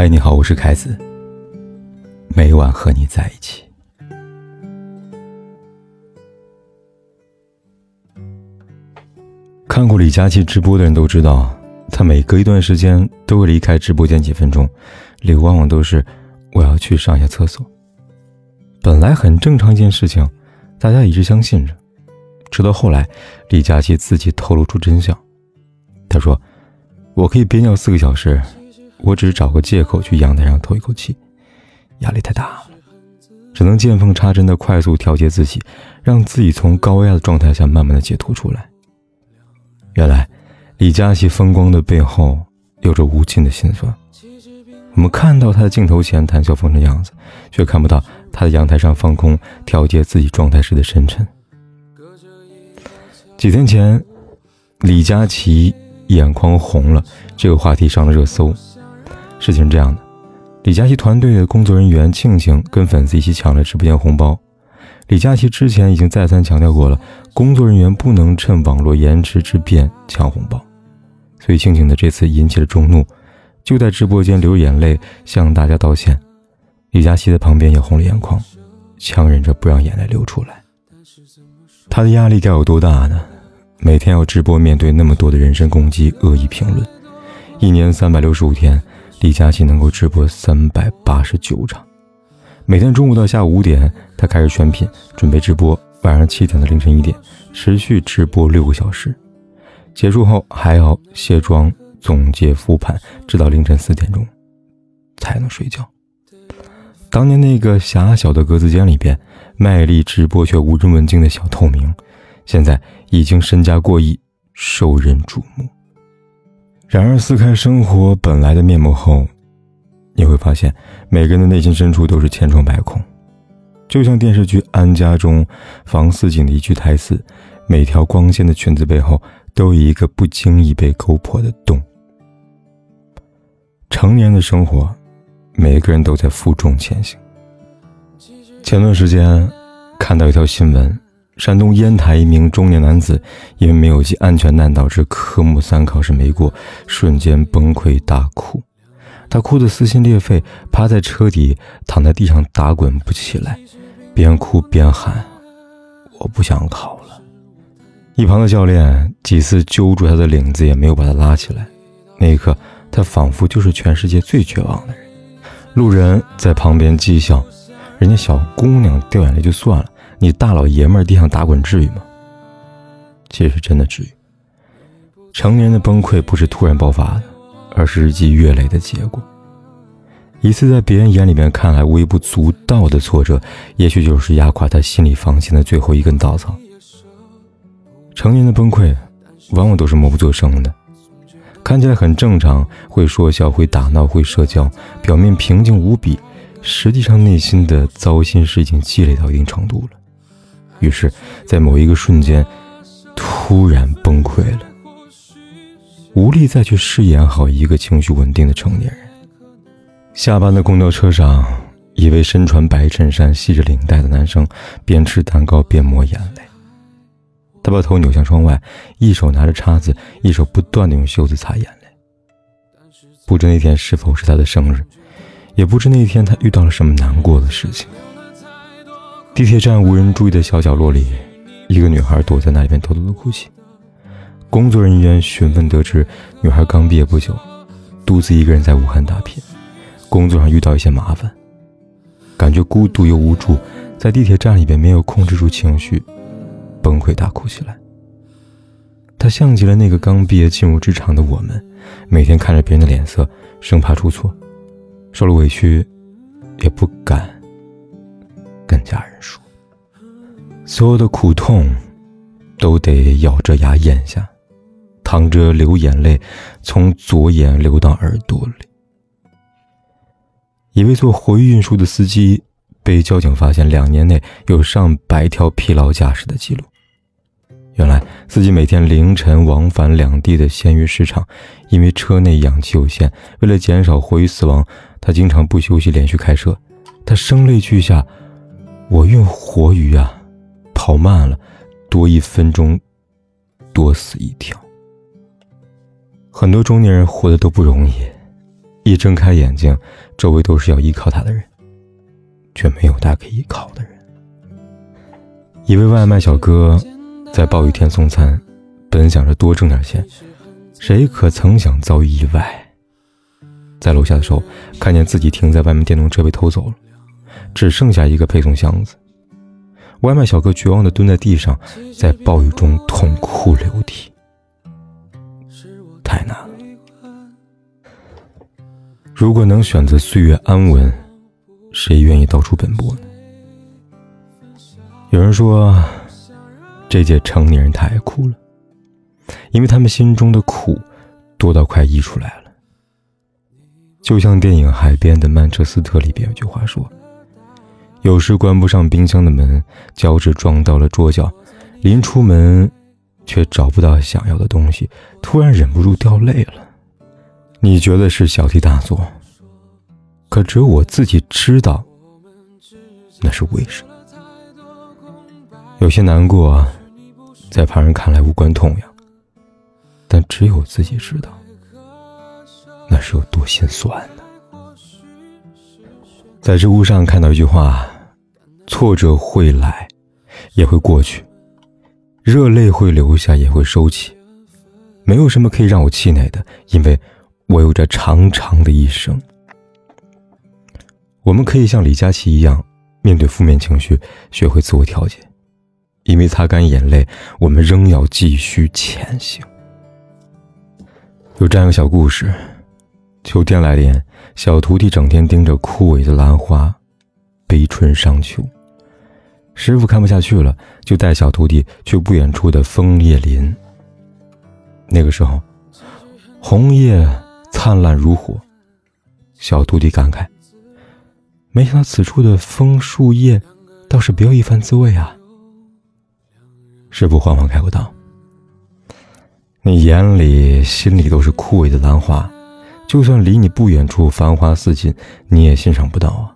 嗨，你好，我是凯子。每晚和你在一起。看过李佳琦直播的人都知道，他每隔一段时间都会离开直播间几分钟，理由往往都是我要去上一下厕所。本来很正常一件事情，大家一直相信着，直到后来，李佳琦自己透露出真相。他说：“我可以憋尿四个小时。”我只是找个借口去阳台上透一口气，压力太大了，只能见缝插针的快速调节自己，让自己从高压的状态下慢慢的解脱出来。原来，李佳琦风光的背后有着无尽的心酸。我们看到他的镜头前谈笑风生的样子，却看不到他在阳台上放空调节自己状态时的深沉。几天前，李佳琦眼眶红了，这个话题上了热搜。事情是这样的，李佳琦团队的工作人员庆庆跟粉丝一起抢了直播间红包。李佳琦之前已经再三强调过了，工作人员不能趁网络延迟之便抢红包，所以庆庆的这次引起了众怒，就在直播间流眼泪向大家道歉。李佳琦在旁边也红了眼眶，强忍着不让眼泪流出来。他的压力该有多大呢？每天要直播，面对那么多的人身攻击、恶意评论，一年三百六十五天。李佳琦能够直播三百八十九场，每天中午到下午五点，他开始选品准备直播，晚上七点到凌晨一点，持续直播六个小时，结束后还要卸妆、总结、复盘，直到凌晨四点钟才能睡觉。当年那个狭小的格子间里边，卖力直播却无人问津的小透明，现在已经身家过亿，受人瞩目。然而，撕开生活本来的面目后，你会发现，每个人的内心深处都是千疮百孔。就像电视剧《安家》中房似锦的一句台词：“每条光鲜的裙子背后，都有一个不经意被勾破的洞。”成年的生活，每个人都在负重前行。前段时间，看到一条新闻。山东烟台一名中年男子因为没有系安全带导致科目三考试没过，瞬间崩溃大哭。他哭得撕心裂肺，趴在车底，躺在地上打滚不起来，边哭边喊：“我不想考了。”一旁的教练几次揪住他的领子，也没有把他拉起来。那一刻，他仿佛就是全世界最绝望的人。路人在旁边讥笑：“人家小姑娘掉眼泪就算了。”你大老爷们儿地上打滚至于吗？其实真的至于。成年人的崩溃不是突然爆发的，而是日积月累的结果。一次在别人眼里面看来微不足道的挫折，也许就是压垮他心理防线的最后一根稻草。成年的崩溃，往往都是默不作声的，看起来很正常，会说笑，会打闹，会社交，表面平静无比，实际上内心的糟心事已经积累到一定程度了。于是，在某一个瞬间，突然崩溃了，无力再去饰演好一个情绪稳定的成年人。下班的公交车上，一位身穿白衬衫、系着领带的男生边吃蛋糕边抹眼泪。他把头扭向窗外，一手拿着叉子，一手不断的用袖子擦眼泪。不知那天是否是他的生日，也不知那天他遇到了什么难过的事情。地铁站无人注意的小角落里，一个女孩躲在那里边偷偷的哭泣。工作人员询问得知，女孩刚毕业不久，独自一个人在武汉打拼，工作上遇到一些麻烦，感觉孤独又无助，在地铁站里边没有控制住情绪，崩溃大哭起来。她像极了那个刚毕业进入职场的我们，每天看着别人的脸色，生怕出错，受了委屈，也不敢。跟家人说，所有的苦痛都得咬着牙咽下，淌着流眼泪，从左眼流到耳朵里。一位做活鱼运输的司机被交警发现，两年内有上百条疲劳驾驶的记录。原来，司机每天凌晨往返两地的鲜鱼市场，因为车内氧气有限，为了减少活鱼死亡，他经常不休息连续开车。他声泪俱下。我运活鱼啊，跑慢了，多一分钟，多死一条。很多中年人活的都不容易，一睁开眼睛，周围都是要依靠他的人，却没有他可以依靠的人。一位外卖小哥在暴雨天送餐，本想着多挣点钱，谁可曾想遭遇意外。在楼下的时候，看见自己停在外面电动车被偷走了，只剩下一个配送箱子。外卖小哥绝望地蹲在地上，在暴雨中痛哭流涕。太难了。如果能选择岁月安稳，谁愿意到处奔波呢？有人说，这届成年人太爱哭了，因为他们心中的苦多到快溢出来了。就像电影《海边的曼彻斯特》里边有句话说。有时关不上冰箱的门，脚趾撞到了桌角，临出门，却找不到想要的东西，突然忍不住掉泪了。你觉得是小题大做，可只有我自己知道，那是为什么。有些难过，在旁人看来无关痛痒，但只有自己知道，那是有多心酸呢。在知乎上看到一句话：“挫折会来，也会过去；热泪会流下，也会收起。没有什么可以让我气馁的，因为我有着长长的一生。”我们可以像李佳琦一样，面对负面情绪，学会自我调节。因为擦干眼泪，我们仍要继续前行。有这样一个小故事。秋天来临，小徒弟整天盯着枯萎的兰花，悲春伤秋。师傅看不下去了，就带小徒弟去不远处的枫叶林。那个时候，红叶灿烂如火。小徒弟感慨：“没想到此处的枫树叶，倒是别有一番滋味啊。”师傅缓缓开口道：“你眼里、心里都是枯萎的兰花。”就算离你不远处繁花似锦，你也欣赏不到啊。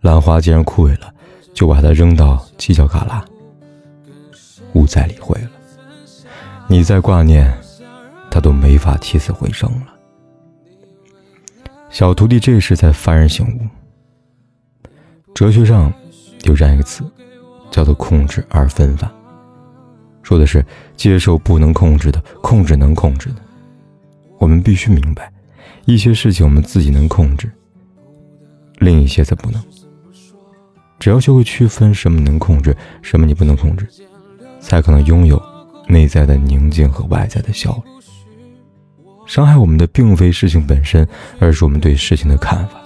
兰花既然枯萎了，就把它扔到犄角旮旯，勿再理会了。你再挂念，他都没法起死回生了。小徒弟这时才幡然醒悟。哲学上有这样一个词，叫做“控制二分法”，说的是接受不能控制的，控制能控制的。我们必须明白。一些事情我们自己能控制，另一些则不能。只要学会区分什么能控制，什么你不能控制，才可能拥有内在的宁静和外在的效率。伤害我们的并非事情本身，而是我们对事情的看法。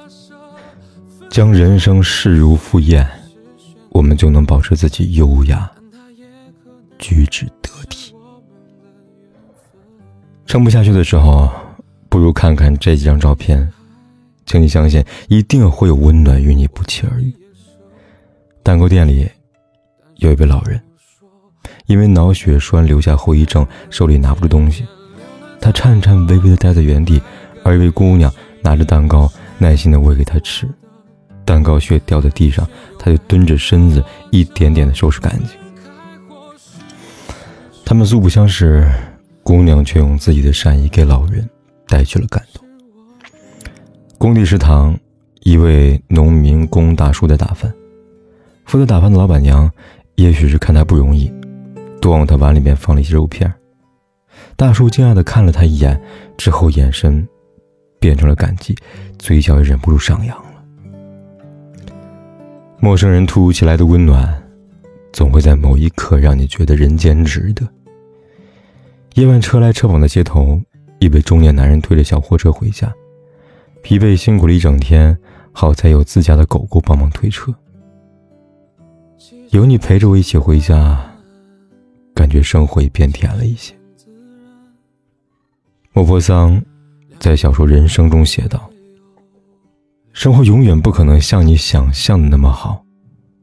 将人生视如赴宴，我们就能保持自己优雅、举止得体。撑不下去的时候。不如看看这几张照片，请你相信，一定会有温暖与你不期而遇。蛋糕店里有一位老人，因为脑血栓留下后遗症，手里拿不住东西，他颤颤巍巍地待在原地，而一位姑娘拿着蛋糕，耐心地喂给他吃。蛋糕屑掉在地上，他就蹲着身子，一点点地收拾干净。他们素不相识，姑娘却用自己的善意给老人。带去了感动。工地食堂，一位农民工大叔在打饭，负责打饭的老板娘，也许是看他不容易，多往他碗里面放了一些肉片。大叔惊讶的看了他一眼，之后眼神变成了感激，嘴角也忍不住上扬了。陌生人突如其来的温暖，总会在某一刻让你觉得人间值得。夜晚车来车往的街头。一位中年男人推着小货车回家，疲惫辛苦了一整天，好在有自家的狗狗帮忙推车。有你陪着我一起回家，感觉生活也变甜了一些。莫泊桑在小说《人生》中写道：“生活永远不可能像你想象的那么好，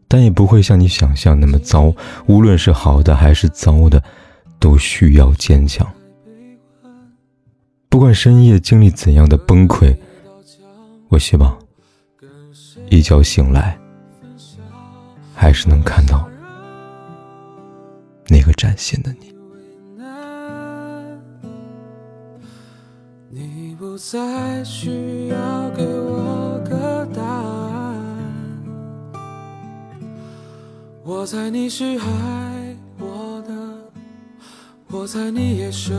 但也不会像你想象那么糟。无论是好的还是糟的，都需要坚强。”不管深夜经历怎样的崩溃，我希望一觉醒来，还是能看到那个崭新的你。你不再需要给我个答案。我猜你是爱我的，我猜你也舍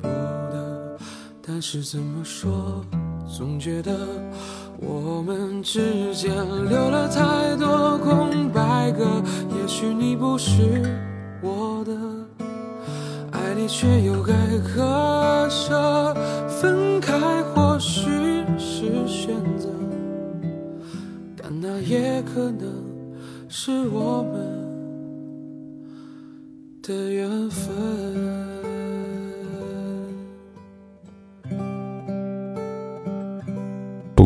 不得，但是怎么说，总觉得我们之间留了太多空白格。也许你不是我的，爱你却又该割舍，分开或许是选择，但那也可能。是我们的缘分。